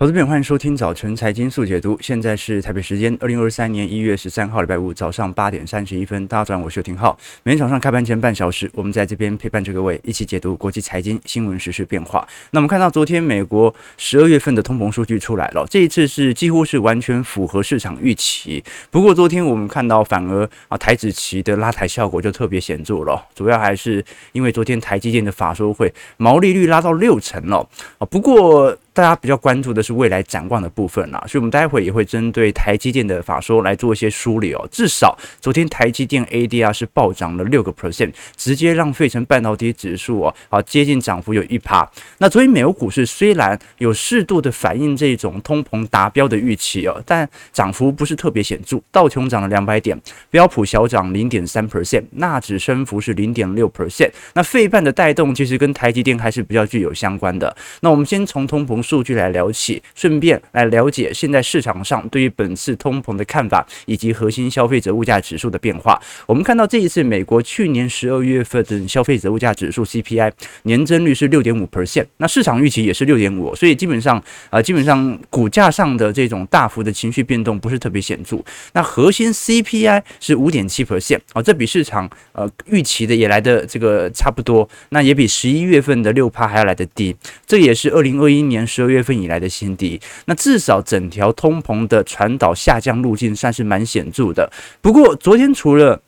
投资朋友，欢迎收听早晨财经速解读。现在是台北时间二零二三年一月十三号礼拜五早上八点三十一分。大家早上，我是廷浩。每天早上开盘前半小时，我们在这边陪伴着各位一起解读国际财经新闻、时事变化。那我们看到昨天美国十二月份的通膨数据出来了，这一次是几乎是完全符合市场预期。不过昨天我们看到反而啊台子期的拉抬效果就特别显著了，主要还是因为昨天台积电的法说会毛利率拉到六成了啊。不过大家比较关注的是未来展望的部分啦，所以我们待会也会针对台积电的法说来做一些梳理哦。至少昨天台积电 ADR 是暴涨了六个 percent，直接让费城半导体指数哦，好接近涨幅有一趴。那昨天美国股市虽然有适度的反映这种通膨达标的预期哦，但涨幅不是特别显著。道琼涨了两百点，标普小涨零点三 percent，纳指升幅是零点六 percent。那费半的带动其实跟台积电还是比较具有相关的。那我们先从通膨。数据来聊起，顺便来了解现在市场上对于本次通膨的看法，以及核心消费者物价指数的变化。我们看到这一次美国去年十二月份的消费者物价指数 CPI 年增率是六点五 percent，那市场预期也是六点五，所以基本上啊、呃，基本上股价上的这种大幅的情绪变动不是特别显著。那核心 CPI 是五点七 percent，啊，这比市场呃预期的也来的这个差不多，那也比十一月份的六趴还要来得低，这也是二零二一年。十二月份以来的新低，那至少整条通膨的传导下降路径算是蛮显著的。不过昨天除了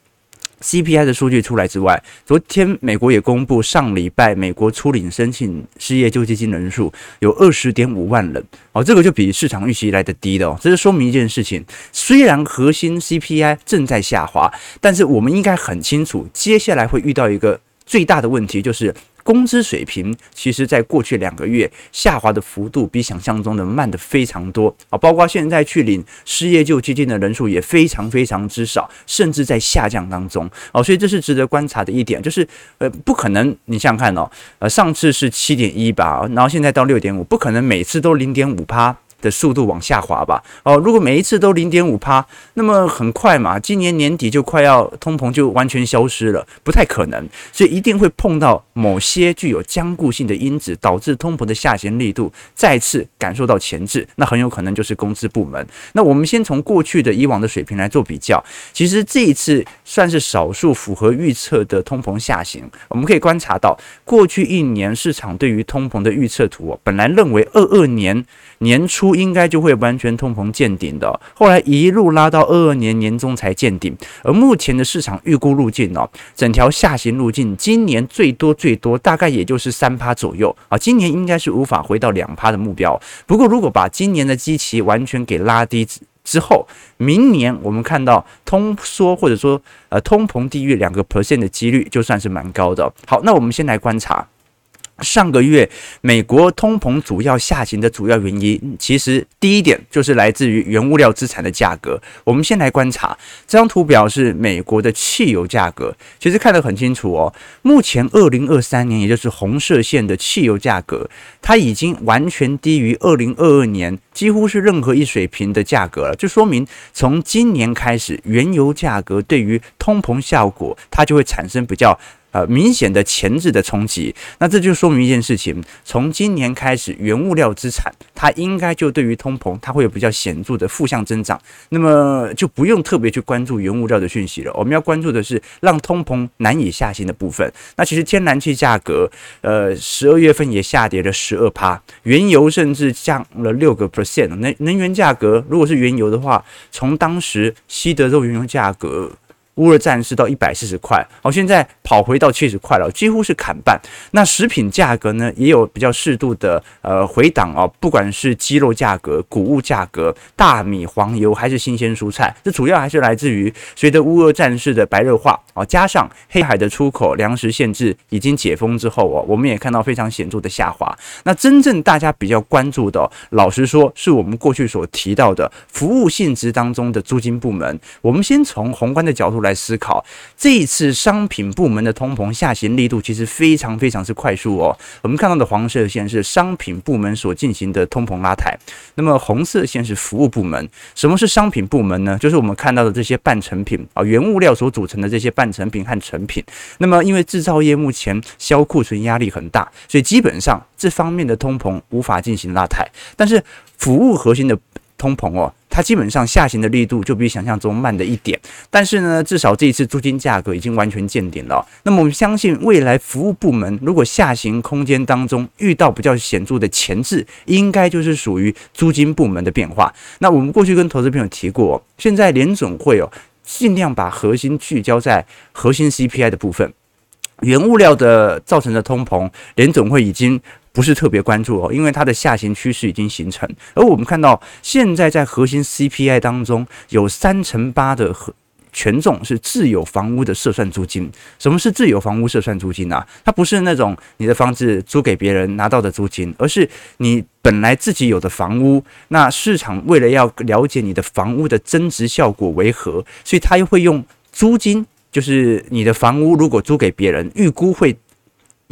CPI 的数据出来之外，昨天美国也公布上礼拜美国初领申请失业救济金人数有二十点五万人哦，这个就比市场预期来的低的哦。这就说明一件事情，虽然核心 CPI 正在下滑，但是我们应该很清楚，接下来会遇到一个最大的问题，就是。工资水平其实，在过去两个月下滑的幅度比想象中的慢得非常多啊！包括现在去领失业救济金的人数也非常非常之少，甚至在下降当中哦，所以这是值得观察的一点，就是呃，不可能你想想看哦，呃，上次是七点一吧，然后现在到六点五，不可能每次都零点五趴。的速度往下滑吧。哦，如果每一次都零点五趴，那么很快嘛，今年年底就快要通膨就完全消失了，不太可能。所以一定会碰到某些具有僵固性的因子，导致通膨的下行力度再次感受到钳制。那很有可能就是工资部门。那我们先从过去的以往的水平来做比较，其实这一次算是少数符合预测的通膨下行。我们可以观察到，过去一年市场对于通膨的预测图，本来认为二二年年初。应该就会完全通膨见顶的，后来一路拉到二二年年中才见顶，而目前的市场预估路径哦，整条下行路径，今年最多最多大概也就是三趴左右啊，今年应该是无法回到两趴的目标。不过如果把今年的基期完全给拉低之后，明年我们看到通缩或者说呃通膨低于两个 percent 的几率，就算是蛮高的。好，那我们先来观察。上个月美国通膨主要下行的主要原因，其实第一点就是来自于原物料资产的价格。我们先来观察这张图表，是美国的汽油价格，其实看得很清楚哦。目前二零二三年，也就是红色线的汽油价格，它已经完全低于二零二二年几乎是任何一水平的价格了。就说明从今年开始，原油价格对于通膨效果，它就会产生比较。呃，明显的前置的冲击，那这就说明一件事情：从今年开始，原物料资产它应该就对于通膨，它会有比较显著的负向增长。那么就不用特别去关注原物料的讯息了，我们要关注的是让通膨难以下行的部分。那其实天然气价格，呃，十二月份也下跌了十二趴，原油甚至降了六个 percent。能能源价格，如果是原油的话，从当时西德州原油价格。乌俄战事到一百四十块，好，现在跑回到七十块了，几乎是砍半。那食品价格呢，也有比较适度的呃回档哦，不管是鸡肉价格、谷物价格、大米、黄油还是新鲜蔬菜，这主要还是来自于随着乌俄战事的白热化哦，加上黑海的出口粮食限制已经解封之后哦，我们也看到非常显著的下滑。那真正大家比较关注的，老实说，是我们过去所提到的服务性质当中的租金部门。我们先从宏观的角度。来思考，这一次商品部门的通膨下行力度其实非常非常之快速哦。我们看到的黄色线是商品部门所进行的通膨拉抬，那么红色线是服务部门。什么是商品部门呢？就是我们看到的这些半成品啊，原物料所组成的这些半成品和成品。那么因为制造业目前销库存压力很大，所以基本上这方面的通膨无法进行拉抬，但是服务核心的通膨哦。它基本上下行的力度就比想象中慢了一点，但是呢，至少这一次租金价格已经完全见顶了。那么我们相信，未来服务部门如果下行空间当中遇到比较显著的前置，应该就是属于租金部门的变化。那我们过去跟投资朋友提过，现在联总会哦，尽量把核心聚焦在核心 CPI 的部分，原物料的造成的通膨，联总会已经。不是特别关注哦，因为它的下行趋势已经形成。而我们看到，现在在核心 CPI 当中，有三成八的和权重是自有房屋的设算租金。什么是自有房屋设算租金啊？它不是那种你的房子租给别人拿到的租金，而是你本来自己有的房屋。那市场为了要了解你的房屋的增值效果为何，所以它又会用租金，就是你的房屋如果租给别人，预估会。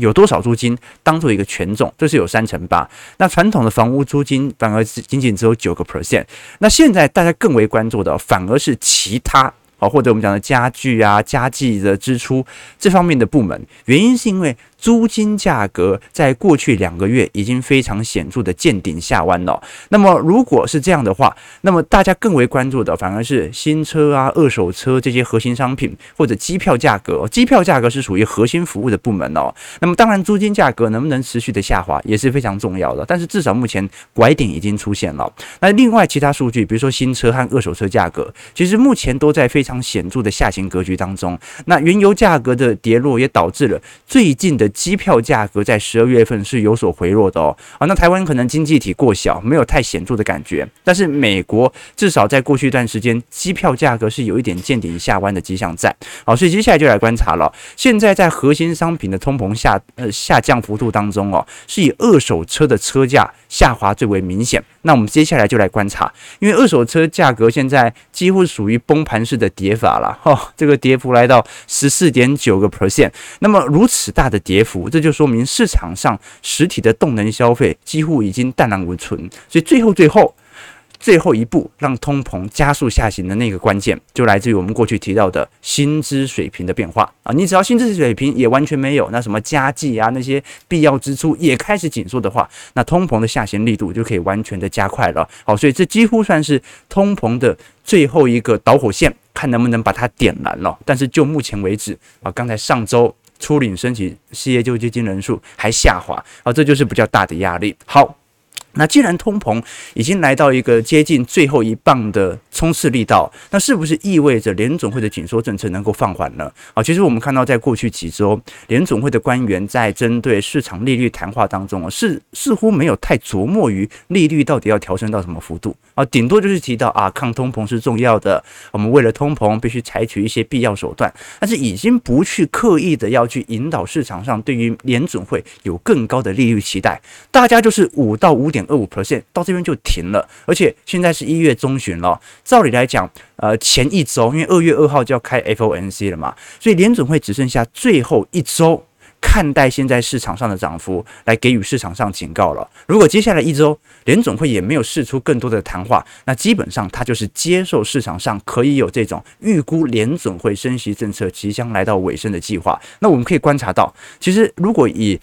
有多少租金当做一个权重，这是有三成八。那传统的房屋租金反而仅仅只有九个 percent。那现在大家更为关注的，反而是其他。好，或者我们讲的家具啊、家计的支出这方面的部门，原因是因为租金价格在过去两个月已经非常显著的见顶下弯了。那么如果是这样的话，那么大家更为关注的反而是新车啊、二手车这些核心商品，或者机票价格。机票价格是属于核心服务的部门哦。那么当然，租金价格能不能持续的下滑也是非常重要的。但是至少目前拐点已经出现了。那另外其他数据，比如说新车和二手车价格，其实目前都在非常。显著的下行格局当中，那原油价格的跌落也导致了最近的机票价格在十二月份是有所回落的哦。啊，那台湾可能经济体过小，没有太显著的感觉，但是美国至少在过去一段时间，机票价格是有一点见顶下弯的迹象在。好，所以接下来就来观察了。现在在核心商品的通膨下呃下降幅度当中哦，是以二手车的车价下滑最为明显。那我们接下来就来观察，因为二手车价格现在几乎属于崩盘式的。跌法了 哈，这个跌幅来到十四点九个 percent，那么如此大的跌幅，这就说明市场上实体的动能消费几乎已经荡然无存，所以最后最后。最后一步让通膨加速下行的那个关键，就来自于我们过去提到的薪资水平的变化啊！你只要薪资水平也完全没有，那什么家计啊，那些必要支出也开始紧缩的话，那通膨的下行力度就可以完全的加快了。好，所以这几乎算是通膨的最后一个导火线，看能不能把它点燃了。但是就目前为止啊，刚才上周初领申请失业救济金人数还下滑啊，这就是比较大的压力。好。那既然通膨已经来到一个接近最后一棒的冲刺力道，那是不是意味着联准会的紧缩政策能够放缓呢？啊，其实我们看到在过去几周，联准会的官员在针对市场利率谈话当中啊，是似乎没有太琢磨于利率到底要调升到什么幅度啊，顶多就是提到啊，抗通膨是重要的，我们为了通膨必须采取一些必要手段，但是已经不去刻意的要去引导市场上对于联准会有更高的利率期待，大家就是五到五点。二五 percent 到这边就停了，而且现在是一月中旬了。照理来讲，呃，前一周因为二月二号就要开 FOMC 了嘛，所以联准会只剩下最后一周看待现在市场上的涨幅来给予市场上警告了。如果接下来一周联总会也没有释出更多的谈话，那基本上它就是接受市场上可以有这种预估联总会升息政策即将来到尾声的计划。那我们可以观察到，其实如果以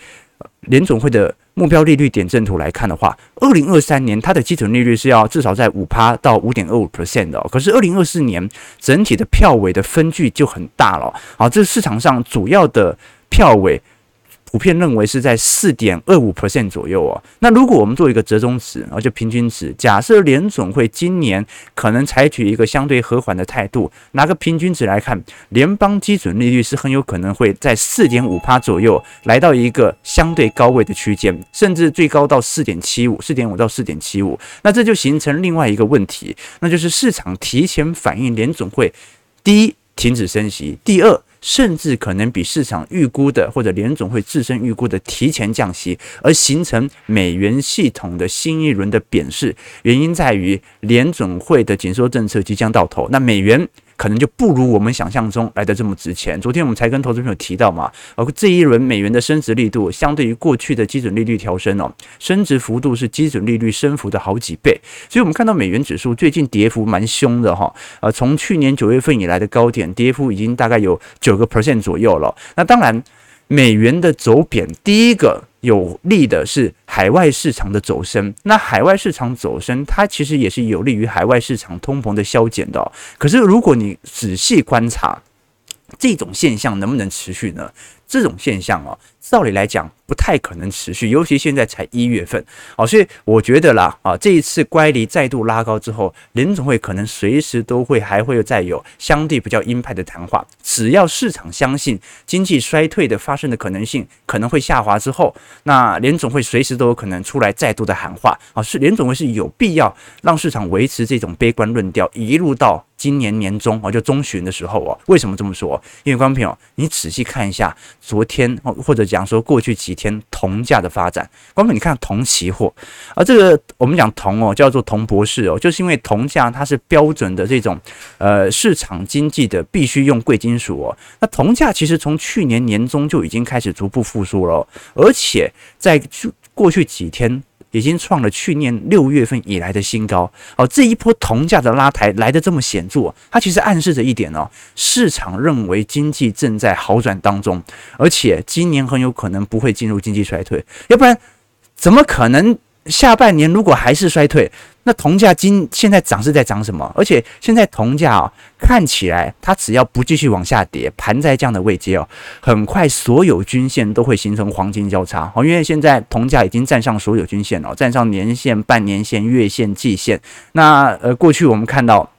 联总会的目标利率点阵图来看的话，二零二三年它的基准利率是要至少在五趴到五点二五 percent 的，可是二零二四年整体的票尾的分距就很大了。好，这是市场上主要的票尾。普遍认为是在四点二五 percent 左右哦。那如果我们做一个折中值，而就平均值，假设联总会今年可能采取一个相对和缓的态度，拿个平均值来看，联邦基准利率是很有可能会在四点五趴左右，来到一个相对高位的区间，甚至最高到四点七五，四点五到四点七五。那这就形成另外一个问题，那就是市场提前反映联总会第一停止升息，第二。甚至可能比市场预估的，或者联总会自身预估的提前降息，而形成美元系统的新一轮的贬势。原因在于联总会的紧缩政策即将到头，那美元可能就不如我们想象中来的这么值钱。昨天我们才跟投资朋友提到嘛，而这一轮美元的升值力度，相对于过去的基准利率调升哦，升值幅度是基准利率升幅的好几倍。所以，我们看到美元指数最近跌幅蛮凶的哈，呃，从去年九月份以来的高点，跌幅已经大概有九个 percent 左右了。那当然。美元的走贬，第一个有利的是海外市场的走升。那海外市场走升，它其实也是有利于海外市场通膨的消减的。可是如果你仔细观察，这种现象能不能持续呢？这种现象哦，照理来讲不太可能持续，尤其现在才一月份，哦，所以我觉得啦，啊，这一次乖离再度拉高之后，联总会可能随时都会还会再有相对比较鹰派的谈话。只要市场相信经济衰退的发生的可能性可能会下滑之后，那联总会随时都有可能出来再度的喊话，啊，是联总会是有必要让市场维持这种悲观论调，一路到今年年中哦，就中旬的时候哦。为什么这么说？因为观众朋友，你仔细看一下。昨天或者讲说过去几天铜价的发展，光看你看铜期货，而这个我们讲铜哦，叫做铜博士哦，就是因为铜价它是标准的这种呃市场经济的必须用贵金属哦。那铜价其实从去年年中就已经开始逐步复苏了，而且在过去几天。已经创了去年六月份以来的新高哦，这一波铜价的拉抬来的这么显著，它其实暗示着一点哦，市场认为经济正在好转当中，而且今年很有可能不会进入经济衰退，要不然怎么可能？下半年如果还是衰退，那铜价今现在涨是在涨什么？而且现在铜价哦，看起来它只要不继续往下跌，盘在这样的位阶哦，很快所有均线都会形成黄金交叉哦。因为现在铜价已经站上所有均线了，站上年线、半年线、月线、季线。那呃，过去我们看到。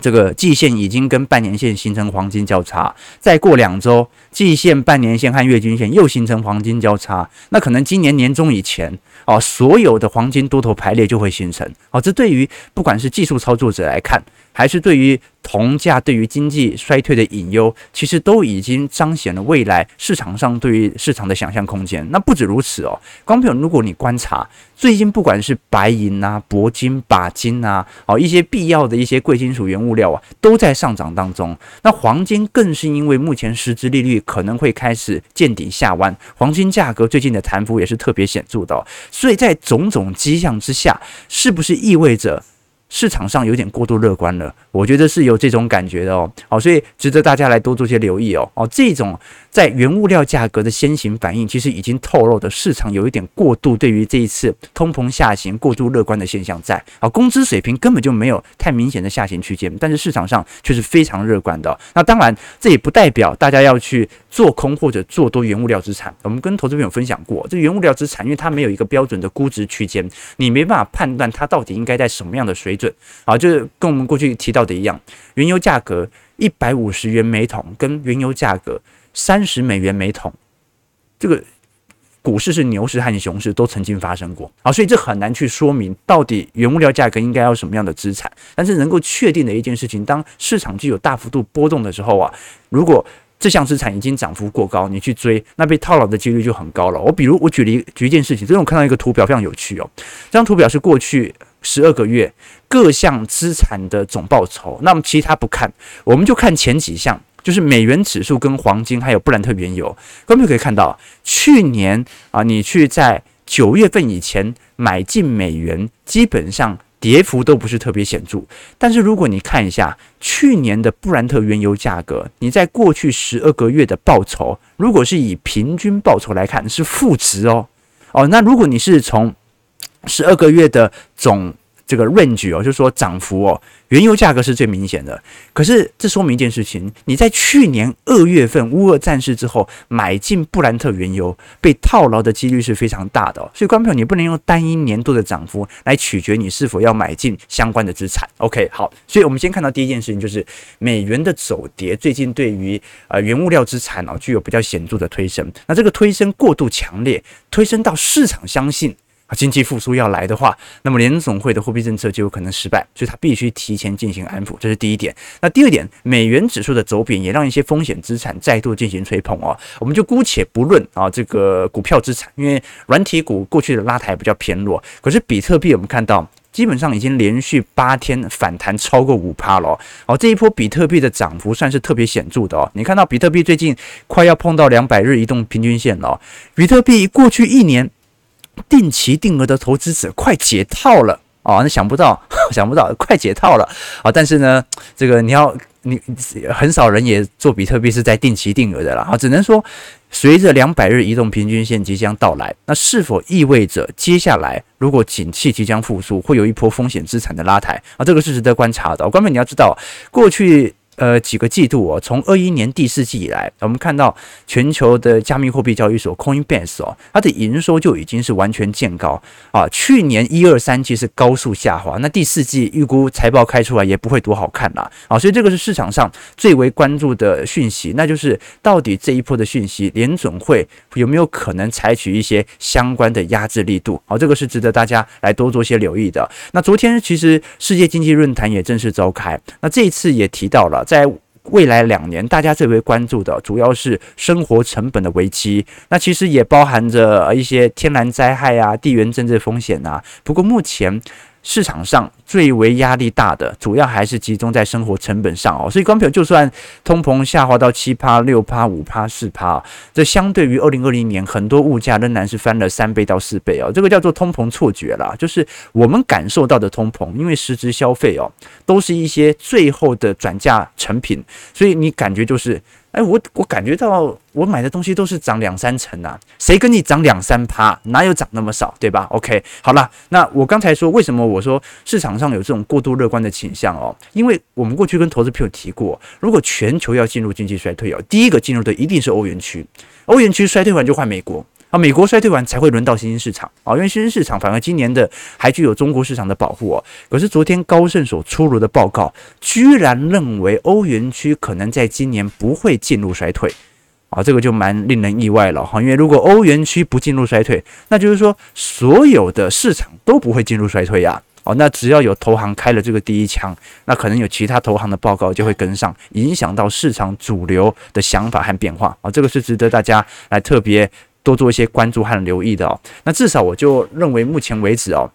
这个季线已经跟半年线形成黄金交叉，再过两周，季线、半年线和月均线又形成黄金交叉，那可能今年年中以前哦，所有的黄金多头排列就会形成哦。这对于不管是技术操作者来看，还是对于铜价对于经济衰退的隐忧，其实都已经彰显了未来市场上对于市场的想象空间。那不止如此哦，光朋友，如果你观察最近，不管是白银啊、铂金、钯金啊，哦，一些必要的一些贵金属原物料啊，都在上涨当中。那黄金更是因为目前实质利率可能会开始见底下弯，黄金价格最近的弹幅也是特别显著的。所以在种种迹象之下，是不是意味着？市场上有点过度乐观了，我觉得是有这种感觉的哦。好，所以值得大家来多做些留意哦。哦，这种在原物料价格的先行反应，其实已经透露的市场有一点过度对于这一次通膨下行过度乐观的现象在。啊，工资水平根本就没有太明显的下行区间，但是市场上却是非常乐观的。那当然，这也不代表大家要去做空或者做多原物料资产。我们跟投资朋友分享过，这原物料资产因为它没有一个标准的估值区间，你没办法判断它到底应该在什么样的水准。啊，就是跟我们过去提到的一样，原油价格一百五十元每桶，跟原油价格三十美元每桶，这个股市是牛市和熊市都曾经发生过啊，所以这很难去说明到底原物料价格应该要什么样的资产。但是能够确定的一件事情，当市场具有大幅度波动的时候啊，如果这项资产已经涨幅过高，你去追，那被套牢的几率就很高了。我比如我举了一举一件事情，最近我看到一个图表非常有趣哦，这张图表是过去十二个月各项资产的总报酬。那么其他不看，我们就看前几项，就是美元指数跟黄金还有布兰特原油。各位可以看到，去年啊，你去在九月份以前买进美元，基本上。跌幅都不是特别显著，但是如果你看一下去年的布兰特原油价格，你在过去十二个月的报酬，如果是以平均报酬来看，是负值哦。哦，那如果你是从十二个月的总。这个 range 哦，就是说涨幅哦，原油价格是最明显的。可是这说明一件事情，你在去年二月份乌俄战事之后买进布兰特原油，被套牢的几率是非常大的。所以，观众朋友，你不能用单一年度的涨幅来取决你是否要买进相关的资产。OK，好，所以我们先看到第一件事情，就是美元的走跌，最近对于呃原物料资产哦具有比较显著的推升。那这个推升过度强烈，推升到市场相信。经济复苏要来的话，那么联总会的货币政策就有可能失败，所以它必须提前进行安抚，这是第一点。那第二点，美元指数的走贬也让一些风险资产再度进行吹捧哦。我们就姑且不论啊这个股票资产，因为软体股过去的拉抬比较偏弱，可是比特币我们看到基本上已经连续八天反弹超过五趴了。好，这一波比特币的涨幅算是特别显著的哦。你看到比特币最近快要碰到两百日移动平均线了，比特币过去一年定期定额的投资者快解套了哦，那想不到，想不到，快解套了啊！但是呢，这个你要。你很少人也做比特币是在定期定额的啦，啊，只能说随着两百日移动平均线即将到来，那是否意味着接下来如果景气即将复苏，会有一波风险资产的拉抬啊？这个是值得观察的。关键你要知道，过去。呃，几个季度哦，从二一年第四季以来，我们看到全球的加密货币交易所 Coinbase 哦，它的营收就已经是完全见高啊。去年一二三季是高速下滑，那第四季预估财报开出来也不会多好看啦啊。所以这个是市场上最为关注的讯息，那就是到底这一波的讯息，联准会有没有可能采取一些相关的压制力度？好，这个是值得大家来多做些留意的。那昨天其实世界经济论坛也正式召开，那这一次也提到了。在未来两年，大家最为关注的主要是生活成本的危机，那其实也包含着一些天然灾害啊、地缘政治风险啊。不过目前，市场上最为压力大的，主要还是集中在生活成本上哦。所以，光票就算通膨下滑到七趴、六趴、五趴、四趴，这相对于二零二零年，很多物价仍然是翻了三倍到四倍哦。这个叫做通膨错觉啦，就是我们感受到的通膨，因为实质消费哦，都是一些最后的转嫁成品，所以你感觉就是。哎，我我感觉到我买的东西都是涨两三成啊，谁跟你涨两三趴？哪有涨那么少，对吧？OK，好了，那我刚才说为什么我说市场上有这种过度乐观的倾向哦？因为我们过去跟投资朋友提过，如果全球要进入经济衰退哦，第一个进入的一定是欧元区，欧元区衰退完就换美国。啊，美国衰退完才会轮到新兴市场啊，因为新兴市场反而今年的还具有中国市场的保护哦。可是昨天高盛所出炉的报告，居然认为欧元区可能在今年不会进入衰退啊，这个就蛮令人意外了哈。因为如果欧元区不进入衰退，那就是说所有的市场都不会进入衰退呀。哦，那只要有投行开了这个第一枪，那可能有其他投行的报告就会跟上，影响到市场主流的想法和变化啊。这个是值得大家来特别。多做一些关注和留意的哦，那至少我就认为目前为止哦，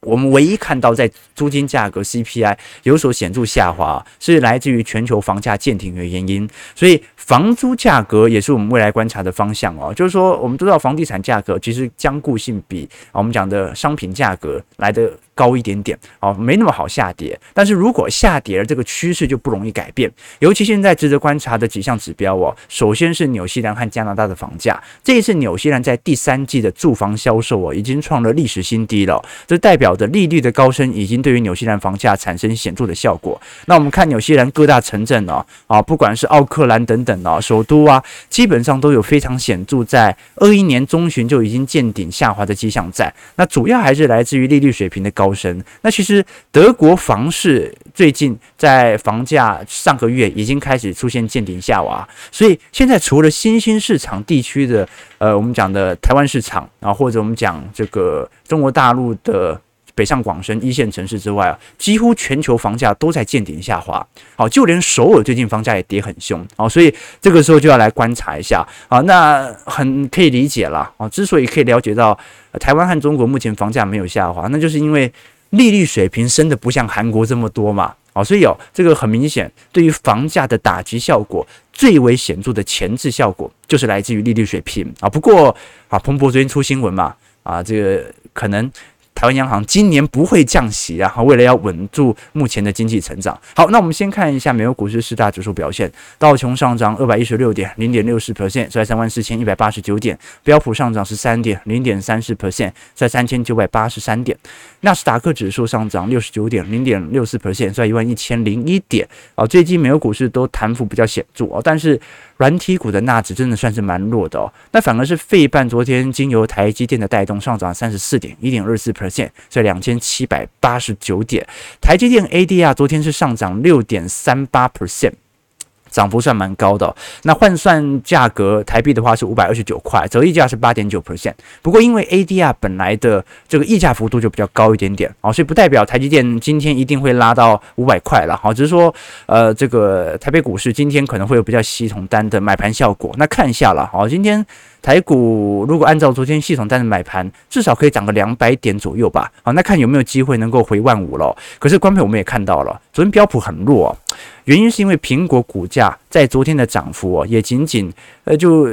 我们唯一看到在租金价格 CPI 有所显著下滑，是来自于全球房价见顶的原因，所以房租价格也是我们未来观察的方向哦。就是说，我们都知道房地产价格其实将固性比我们讲的商品价格来的。高一点点哦，没那么好下跌。但是如果下跌了，这个趋势就不容易改变。尤其现在值得观察的几项指标哦，首先是纽西兰和加拿大的房价。这一次纽西兰在第三季的住房销售哦，已经创了历史新低了。这代表着利率的高升已经对于纽西兰房价产生显著的效果。那我们看纽西兰各大城镇哦，啊，不管是奥克兰等等哦，首都啊，基本上都有非常显著在二一年中旬就已经见顶下滑的迹象在。那主要还是来自于利率水平的高。高升，那其实德国房市最近在房价上个月已经开始出现见顶下滑，所以现在除了新兴市场地区的，呃，我们讲的台湾市场啊，或者我们讲这个中国大陆的北上广深一线城市之外啊，几乎全球房价都在见顶下滑。好，就连首尔最近房价也跌很凶。好，所以这个时候就要来观察一下啊，那很可以理解了啊，之所以可以了解到。台湾和中国目前房价没有下滑，那就是因为利率水平升得不像韩国这么多嘛，啊，所以有这个很明显，对于房价的打击效果最为显著的前置效果，就是来自于利率水平啊。不过啊，彭博昨天出新闻嘛，啊，这个可能。台湾央行今年不会降息啊，为了要稳住目前的经济成长。好，那我们先看一下美国股市四大指数表现，道琼上涨二百一十六点，零点六四 percent，在三万四千一百八十九点；标普上涨十三点，零点三四 percent，在三千九百八十三点；纳斯达克指数上涨六十九点，零点六四 percent，在一万一千零一点。啊，最近美国股市都弹幅比较显著哦，但是。软体股的纳指真的算是蛮弱的哦，那反而是费半昨天经由台积电的带动上涨三十四点一点二四 percent，在两千七百八十九点。台积电 ADR 昨天是上涨六点三八 percent，涨幅算蛮高的。那换算价格台币的话是五百二十九块，折溢价是八点九 percent。不过因为 ADR 本来的这个溢价幅度就比较高一点点啊，所以不代表台积电今天一定会拉到五百块了。好，只是说呃，这个台北股市今天可能会有比较系统单的买盘效果。那看一下了，好，今天。台股如果按照昨天系统单的买盘，至少可以涨个两百点左右吧。好，那看有没有机会能够回万五了。可是观众我们也看到了，昨天标普很弱，原因是因为苹果股价在昨天的涨幅哦，也仅仅呃就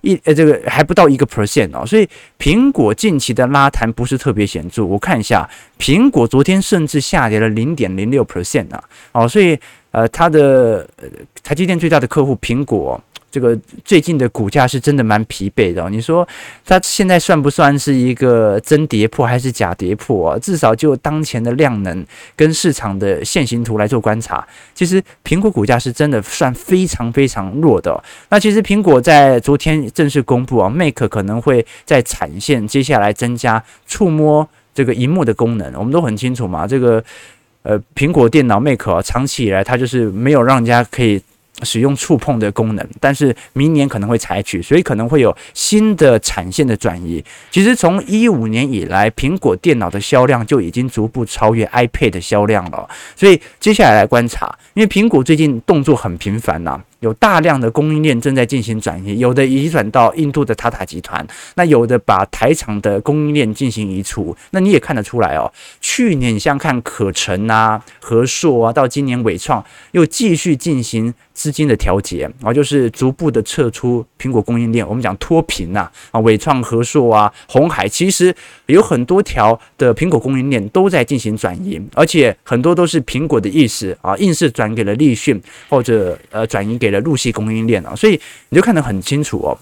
一呃这个还不到一个 percent 哦，所以苹果近期的拉弹不是特别显著。我看一下，苹果昨天甚至下跌了零点零六 percent 啊。哦，所以呃它的台积电最大的客户苹果。这个最近的股价是真的蛮疲惫的。你说它现在算不算是一个真跌破还是假跌破啊？至少就当前的量能跟市场的线形图来做观察，其实苹果股价是真的算非常非常弱的。那其实苹果在昨天正式公布啊，Mac 可能会在产线接下来增加触摸这个荧幕的功能。我们都很清楚嘛，这个呃苹果电脑 Mac 啊，长期以来它就是没有让人家可以。使用触碰的功能，但是明年可能会采取，所以可能会有新的产线的转移。其实从一五年以来，苹果电脑的销量就已经逐步超越 iPad 的销量了。所以接下来来观察，因为苹果最近动作很频繁呐、有大量的供应链正在进行转移，有的移转到印度的塔塔集团，那有的把台厂的供应链进行移除。那你也看得出来哦，去年像看可成啊、和硕啊，到今年伟创又继续进行资金的调节，然后就是逐步的撤出苹果供应链。我们讲脱贫呐，啊，伟创、和硕啊、红海，其实有很多条的苹果供应链都在进行转移，而且很多都是苹果的意思啊，硬是转给了立讯或者呃转移给。的陆系供应链啊，所以你就看得很清楚哦，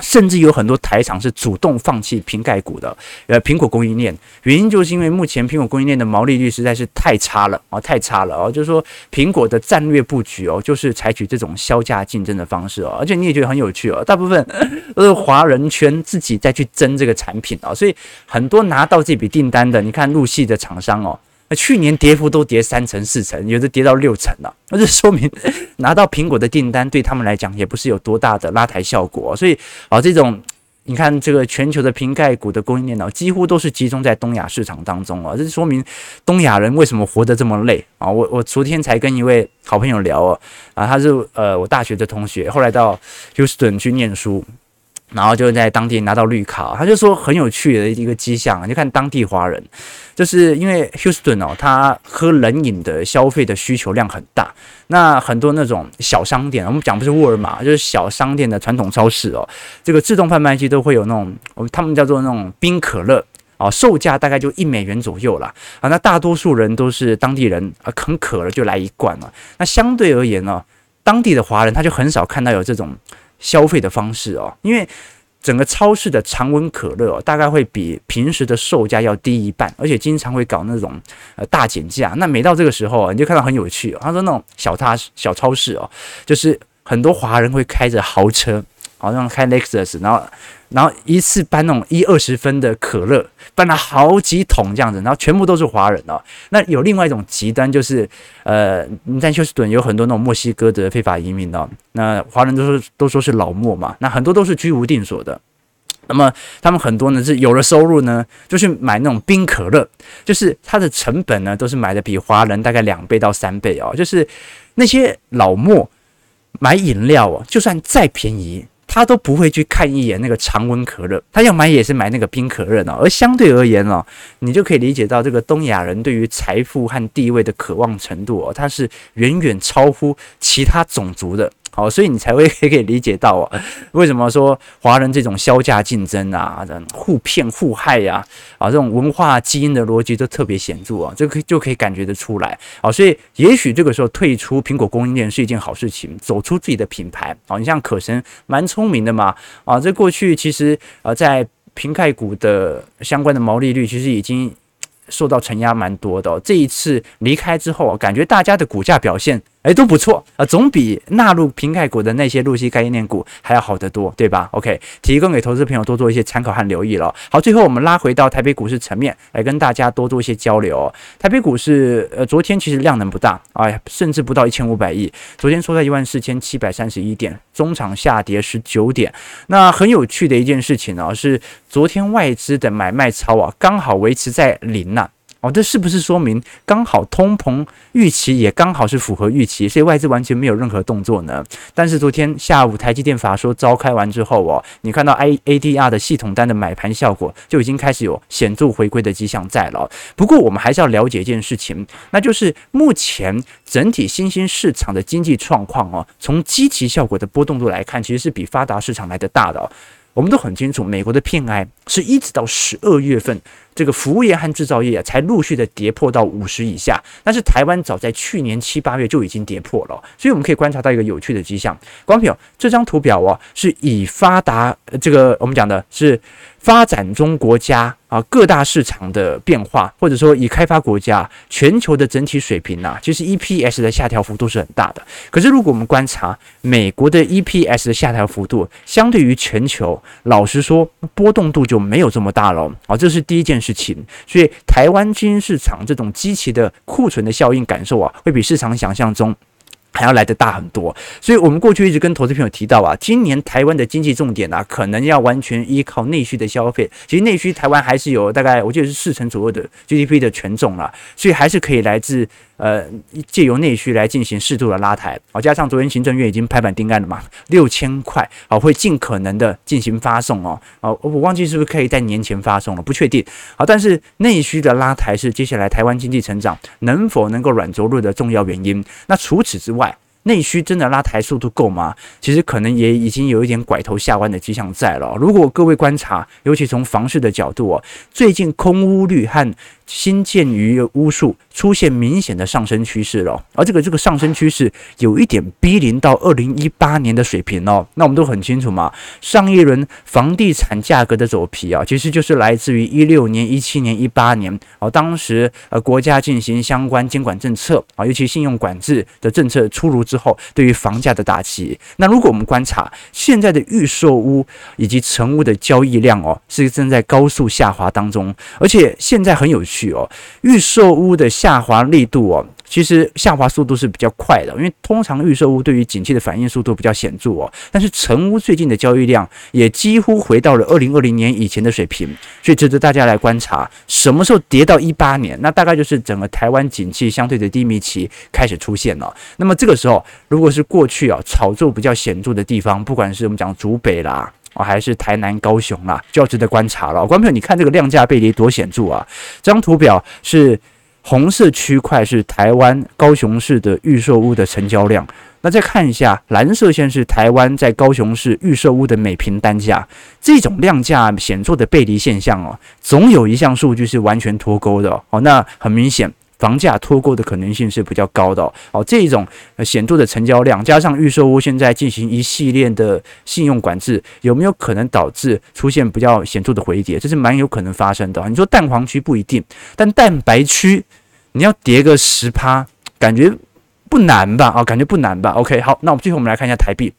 甚至有很多台厂是主动放弃苹概股的，呃，苹果供应链，原因就是因为目前苹果供应链的毛利率实在是太差了啊，太差了哦，就是说苹果的战略布局哦，就是采取这种削价竞争的方式哦，而且你也觉得很有趣哦，大部分 都是华人圈自己再去争这个产品啊，所以很多拿到这笔订单的，你看陆系的厂商哦。去年跌幅都跌三成四成，有的跌到六成了，那就说明拿到苹果的订单对他们来讲也不是有多大的拉抬效果。所以啊，这种你看这个全球的瓶盖股的供应链呢，几乎都是集中在东亚市场当中啊，这说明东亚人为什么活得这么累啊。我我昨天才跟一位好朋友聊哦，啊，他是呃我大学的同学，后来到休斯顿去念书。然后就在当地拿到绿卡，他就说很有趣的一个迹象，你看当地华人，就是因为 Houston 哦，他喝冷饮的消费的需求量很大，那很多那种小商店，我们讲不是沃尔玛，就是小商店的传统超市哦，这个自动贩卖机都会有那种，他们叫做那种冰可乐啊，售价大概就一美元左右啦。啊，那大多数人都是当地人啊，很渴了就来一罐了，那相对而言呢，当地的华人他就很少看到有这种。消费的方式哦，因为整个超市的常温可乐哦，大概会比平时的售价要低一半，而且经常会搞那种呃大减价。那每到这个时候啊，你就看到很有趣。他说那种小超小超市哦，就是很多华人会开着豪车。好像开 Lexus，然后，然后一次搬那种一二十分的可乐，搬了好几桶这样子，然后全部都是华人哦。那有另外一种极端，就是呃，你在休斯顿有很多那种墨西哥的非法移民哦。那华人都说都说是老墨嘛，那很多都是居无定所的。那么他们很多呢是有了收入呢，就去买那种冰可乐，就是它的成本呢都是买的比华人大概两倍到三倍哦。就是那些老墨买饮料哦，就算再便宜。他都不会去看一眼那个常温可乐，他要买也是买那个冰可乐呢。而相对而言哦，你就可以理解到这个东亚人对于财富和地位的渴望程度哦，他是远远超乎其他种族的。好，所以你才会 可以理解到啊，为什么说华人这种削价竞争啊、互骗互害呀、啊，这种文化基因的逻辑都特别显著啊，这可以就可以感觉得出来啊。所以也许这个时候退出苹果供应链是一件好事情，走出自己的品牌啊。你像可神蛮聪明的嘛，啊，这过去其实啊，在平盖股的相关的毛利率其实已经受到承压蛮多的。这一次离开之后，感觉大家的股价表现哎，都不错啊，总比纳入平盖股的那些陆系概念股还要好得多，对吧？OK，提供给投资朋友多做一些参考和留意了。好，最后我们拉回到台北股市层面来跟大家多做一些交流。台北股市呃，昨天其实量能不大啊，甚至不到一千五百亿，昨天收在一万四千七百三十一点，中场下跌十九点。那很有趣的一件事情呢，是昨天外资的买卖超啊，刚好维持在零呐。哦，这是不是说明刚好通膨预期也刚好是符合预期，所以外资完全没有任何动作呢？但是昨天下午台积电法说召开完之后哦，你看到 I ADR 的系统单的买盘效果就已经开始有显著回归的迹象在了。不过我们还是要了解一件事情，那就是目前整体新兴市场的经济状况哦，从积极效果的波动度来看，其实是比发达市场来得大的。我们都很清楚，美国的 PMI 是一直到十二月份，这个服务业和制造业啊，才陆续的跌破到五十以下。但是台湾早在去年七八月就已经跌破了，所以我们可以观察到一个有趣的迹象。光表，这张图表哦，是以发达这个我们讲的是。发展中国家啊，各大市场的变化，或者说以开发国家全球的整体水平呐、啊，其实 EPS 的下调幅度是很大的。可是如果我们观察美国的 EPS 的下调幅度，相对于全球，老实说波动度就没有这么大了。好，这是第一件事情。所以台湾新兴市场这种积极的库存的效应感受啊，会比市场想象中。还要来的大很多，所以我们过去一直跟投资朋友提到啊，今年台湾的经济重点啊，可能要完全依靠内需的消费。其实内需台湾还是有大概，我记得是四成左右的 GDP 的权重了，所以还是可以来自呃借由内需来进行适度的拉抬。好，加上昨天行政院已经拍板定案了嘛，六千块好会尽可能的进行发送哦。哦，我忘记是不是可以在年前发送了，不确定。好，但是内需的拉抬是接下来台湾经济成长能否能够软着陆的重要原因。那除此之外，内需真的拉抬速度够吗？其实可能也已经有一点拐头下弯的迹象在了。如果各位观察，尤其从房市的角度哦，最近空屋率和新建余屋数出现明显的上升趋势了，而这个这个上升趋势有一点逼临到二零一八年的水平哦。那我们都很清楚嘛，上一轮房地产价格的走皮啊，其实就是来自于一六年、一七年、一八年哦，当时呃国家进行相关监管政策啊，尤其信用管制的政策出炉之后，对于房价的打击。那如果我们观察现在的预售屋以及成屋的交易量哦，是正在高速下滑当中，而且现在很有趣。去哦，预售屋的下滑力度哦，其实下滑速度是比较快的，因为通常预售屋对于景气的反应速度比较显著哦。但是成屋最近的交易量也几乎回到了二零二零年以前的水平，所以值得大家来观察，什么时候跌到一八年，那大概就是整个台湾景气相对的低迷期开始出现了。那么这个时候，如果是过去啊炒作比较显著的地方，不管是我们讲竹北啦。哦，还是台南、高雄啦，就要值得观察了。观众朋友，你看这个量价背离多显著啊！这张图表是红色区块是台湾高雄市的预售屋的成交量，那再看一下蓝色线是台湾在高雄市预售屋的每平单价。这种量价显著的背离现象哦，总有一项数据是完全脱钩的哦。那很明显。房价脱钩的可能性是比较高的哦，哦，这种显著的成交量加上预售屋现在进行一系列的信用管制，有没有可能导致出现比较显著的回跌？这是蛮有可能发生的。你说蛋黄区不一定，但蛋白区你要跌个十趴，感觉不难吧？啊，感觉不难吧？OK，好，那我们最后我们来看一下台币。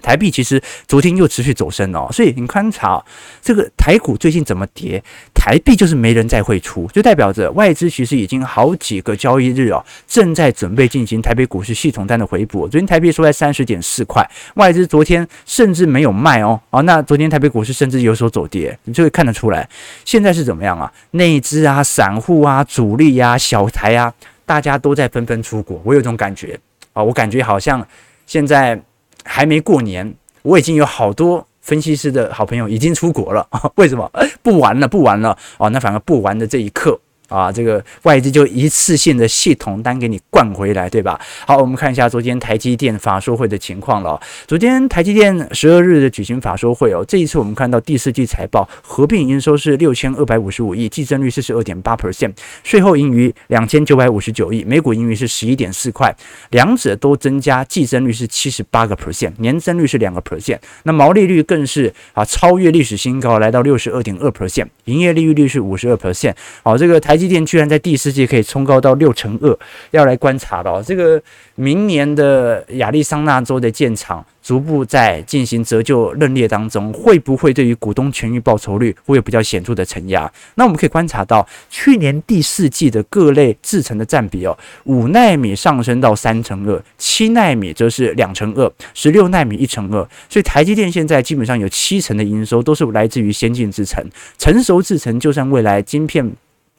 台币其实昨天又持续走升哦，所以你观察这个台股最近怎么跌，台币就是没人再汇出，就代表着外资其实已经好几个交易日哦，正在准备进行台北股市系统单的回补。昨天台币收在三十点四块，外资昨天甚至没有卖哦，啊，那昨天台北股市甚至有所走跌，你就会看得出来，现在是怎么样啊？内资啊、散户啊、主力、啊、小台啊，大家都在纷纷出国，我有种感觉啊，我感觉好像现在。还没过年，我已经有好多分析师的好朋友已经出国了。为什么？不玩了，不玩了哦。那反而不玩的这一刻。啊，这个外资就一次性的系统单给你灌回来，对吧？好，我们看一下昨天台积电法说会的情况了。昨天台积电十二日的举行法说会哦，这一次我们看到第四季财报合并营收是六千二百五十五亿，季增率四十二点八 percent，税后盈余两千九百五十九亿，每股盈余是十一点四块，两者都增加，季增率是七十八个 percent，年增率是两个 percent，那毛利率更是啊超越历史新高，来到六十二点二 percent，营业利率率是五十二 percent。好，这个台积电居然在第四季可以冲高到六成二，要来观察了。这个明年的亚利桑那州的建厂逐步在进行折旧认列当中，会不会对于股东权益报酬率会有比较显著的承压？那我们可以观察到，去年第四季的各类制程的占比哦，五纳米上升到三成二，七纳米则是两成二，十六纳米一成二。所以台积电现在基本上有七成的营收都是来自于先进制程，成熟制程就算未来晶片。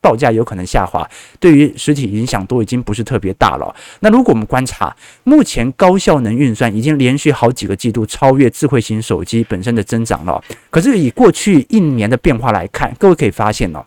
报价有可能下滑，对于实体影响都已经不是特别大了。那如果我们观察，目前高效能运算已经连续好几个季度超越智慧型手机本身的增长了。可是以过去一年的变化来看，各位可以发现哦，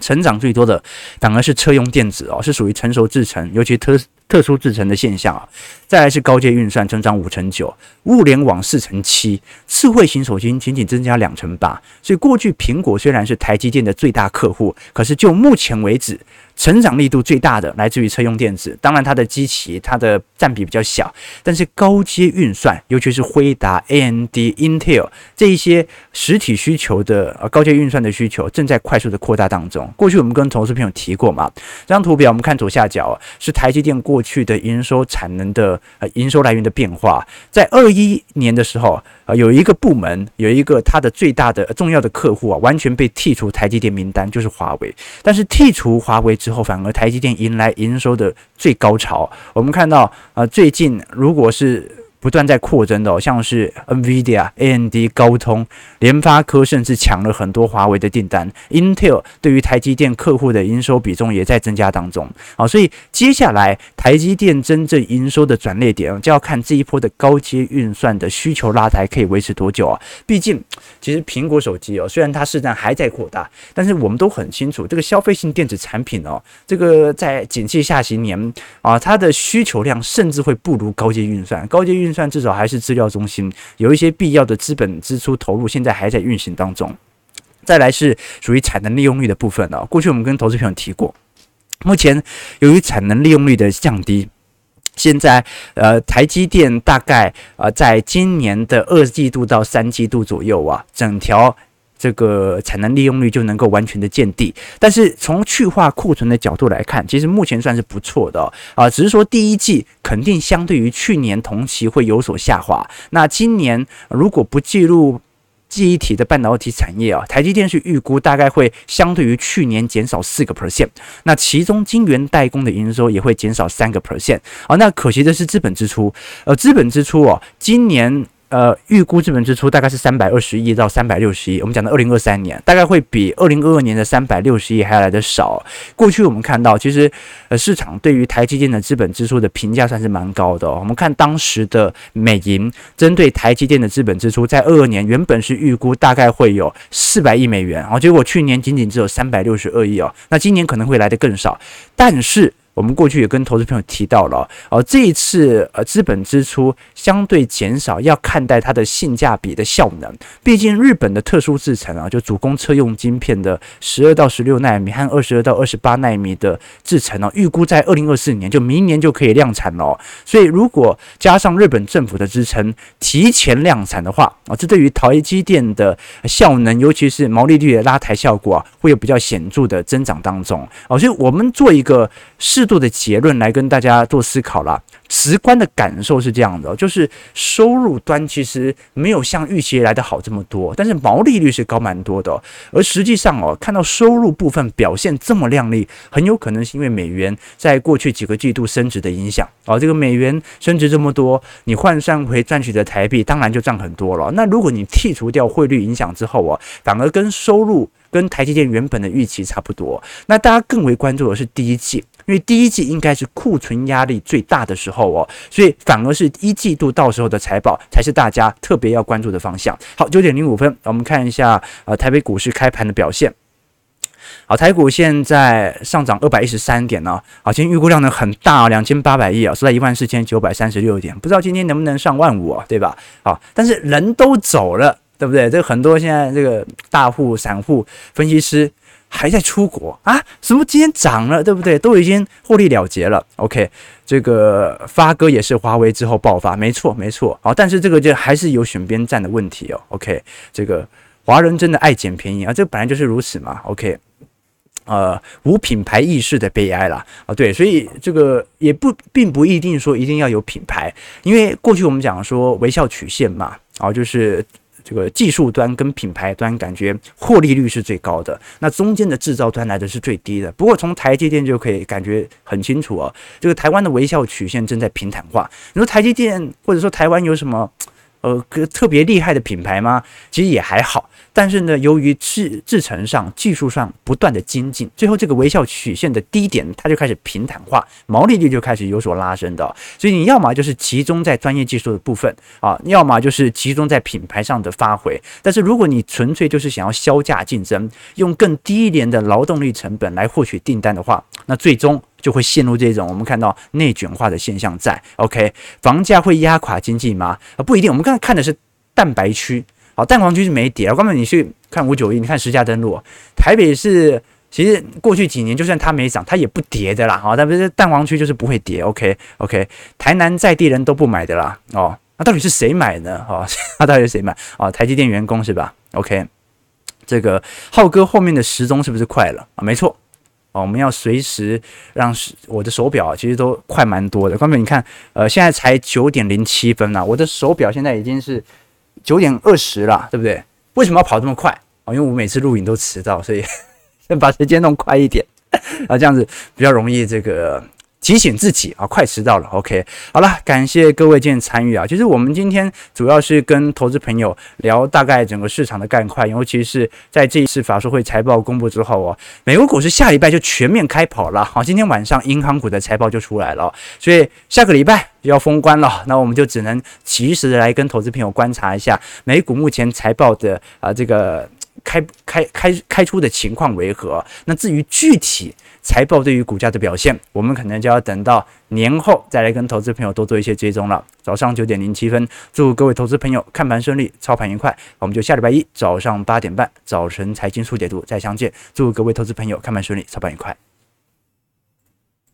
成长最多的反而是车用电子哦，是属于成熟制程，尤其特特殊制成的现象啊。再来是高阶运算增长五成九，物联网四成七，智慧型手机仅仅增加两成八。所以过去苹果虽然是台积电的最大客户，可是就目前为止，成长力度最大的来自于车用电子。当然它的机器它的占比比较小，但是高阶运算，尤其是辉达、AMD、Intel 这一些实体需求的呃高阶运算的需求正在快速的扩大当中。过去我们跟投资朋友提过嘛，这张图表我们看左下角是台积电过去的营收产能的。呃，营收来源的变化，在二一年的时候，啊，有一个部门有一个它的最大的重要的客户啊，完全被剔除台积电名单，就是华为。但是剔除华为之后，反而台积电迎来营收的最高潮。我们看到，呃，最近如果是不断在扩增的，哦，像是 NVIDIA、AMD、高通、联发科，甚至抢了很多华为的订单。Intel 对于台积电客户的营收比重也在增加当中。好，所以接下来台积电真正营收的转捩点，就要看这一波的高阶运算的需求拉抬可以维持多久啊？毕竟，其实苹果手机哦，虽然它市占还在扩大，但是我们都很清楚，这个消费性电子产品哦，这个在景气下行年啊，它的需求量甚至会不如高阶运算，高阶运。算至少还是资料中心，有一些必要的资本支出投入，现在还在运行当中。再来是属于产能利用率的部分哦。过去我们跟投资朋友提过，目前由于产能利用率的降低，现在呃台积电大概呃在今年的二季度到三季度左右啊，整条。这个产能利用率就能够完全的见底，但是从去化库存的角度来看，其实目前算是不错的啊，只是说第一季肯定相对于去年同期会有所下滑。那今年如果不计入记忆体的半导体产业啊，台积电是预估大概会相对于去年减少四个 percent，那其中晶圆代工的营收也会减少三个 percent 啊。那可惜的是资本支出，呃，资本支出哦，今年。呃，预估资本支出大概是三百二十亿到三百六十亿。我们讲的二零二三年，大概会比二零二二年的三百六十亿还要来得少。过去我们看到，其实呃，市场对于台积电的资本支出的评价算是蛮高的。我们看当时的美银针对台积电的资本支出，在二二年原本是预估大概会有四百亿美元，哦，结果去年仅仅只有三百六十二亿哦。那今年可能会来得更少，但是。我们过去也跟投资朋友提到了，哦，这一次呃资本支出相对减少，要看待它的性价比的效能。毕竟日本的特殊制程啊，就主攻车用晶片的十二到十六纳米和二十二到二十八纳米的制程哦，预估在二零二四年就明年就可以量产了。所以如果加上日本政府的支撑，提前量产的话啊，这对于台积电的效能，尤其是毛利率的拉抬效果啊，会有比较显著的增长当中。哦，所以我们做一个适。度的结论来跟大家做思考啦，直观的感受是这样的，就是收入端其实没有像预期来的好这么多，但是毛利率是高蛮多的。而实际上哦，看到收入部分表现这么亮丽，很有可能是因为美元在过去几个季度升值的影响哦。这个美元升值这么多，你换算回赚取的台币，当然就涨很多了。那如果你剔除掉汇率影响之后哦，反而跟收入跟台积电原本的预期差不多。那大家更为关注的是第一季。因为第一季应该是库存压力最大的时候哦，所以反而是一季度到时候的财报才是大家特别要关注的方向。好，九点零五分，我们看一下呃台北股市开盘的表现。好，台股现在上涨二百一十三点呢。好，今天预估量呢很大，两千八百亿啊，收在一万四千九百三十六点，不知道今天能不能上万五啊，对吧？好，但是人都走了，对不对？这很多现在这个大户、散户、分析师。还在出国啊？什么今天涨了，对不对？都已经获利了结了。OK，这个发哥也是华为之后爆发，没错没错。好，但是这个就还是有选边站的问题哦。OK，这个华人真的爱捡便宜啊，这本来就是如此嘛。OK，呃，无品牌意识的悲哀啦啊，对，所以这个也不并不一定说一定要有品牌，因为过去我们讲说微笑曲线嘛，啊，就是这个技术端跟品牌端感觉获利率是最高的，那中间的制造端来的是最低的。不过从台积电就可以感觉很清楚哦，这个台湾的微笑曲线正在平坦化。你说台积电或者说台湾有什么？呃，特别厉害的品牌吗？其实也还好，但是呢，由于制制程上、技术上不断的精进，最后这个微笑曲线的低点它就开始平坦化，毛利率就开始有所拉升的。所以你要么就是集中在专业技术的部分啊，要么就是集中在品牌上的发挥。但是如果你纯粹就是想要削价竞争，用更低一点的劳动力成本来获取订单的话，那最终。就会陷入这种我们看到内卷化的现象在。OK，房价会压垮经济吗？啊，不一定。我们刚才看的是蛋白区，好，蛋黄区是没跌。刚才你去看五九一，你看十价登录，台北是其实过去几年就算它没涨，它也不跌的啦。好，但是蛋黄区就是不会跌。OK，OK，台南在地人都不买的啦。哦，那到底是谁买呢？哦，那到底是谁买？哦，台积电员工是吧？OK，这个浩哥后面的时钟是不是快了啊？没错。哦，我们要随时让我的手表其实都快蛮多的。刚才你看，呃，现在才九点零七分了，我的手表现在已经是九点二十了，对不对？为什么要跑这么快？啊，因为我每次录影都迟到，所以 先把时间弄快一点，啊，这样子比较容易这个。提醒自己啊，快迟到了。OK，好了，感谢各位今天参与啊。其实我们今天主要是跟投资朋友聊大概整个市场的概况，尤其是在这一次法说会财报公布之后哦，美国股市下礼拜就全面开跑了。好，今天晚上银行股的财报就出来了，所以下个礼拜要封关了。那我们就只能及时的来跟投资朋友观察一下美股目前财报的啊这个。开开开开出的情况为何？那至于具体财报对于股价的表现，我们可能就要等到年后再来跟投资朋友多做一些追踪了。早上九点零七分，祝各位投资朋友看盘顺利，操盘愉快。我们就下礼拜一早上八点半早晨财经速解读再相见。祝各位投资朋友看盘顺利，操盘愉快。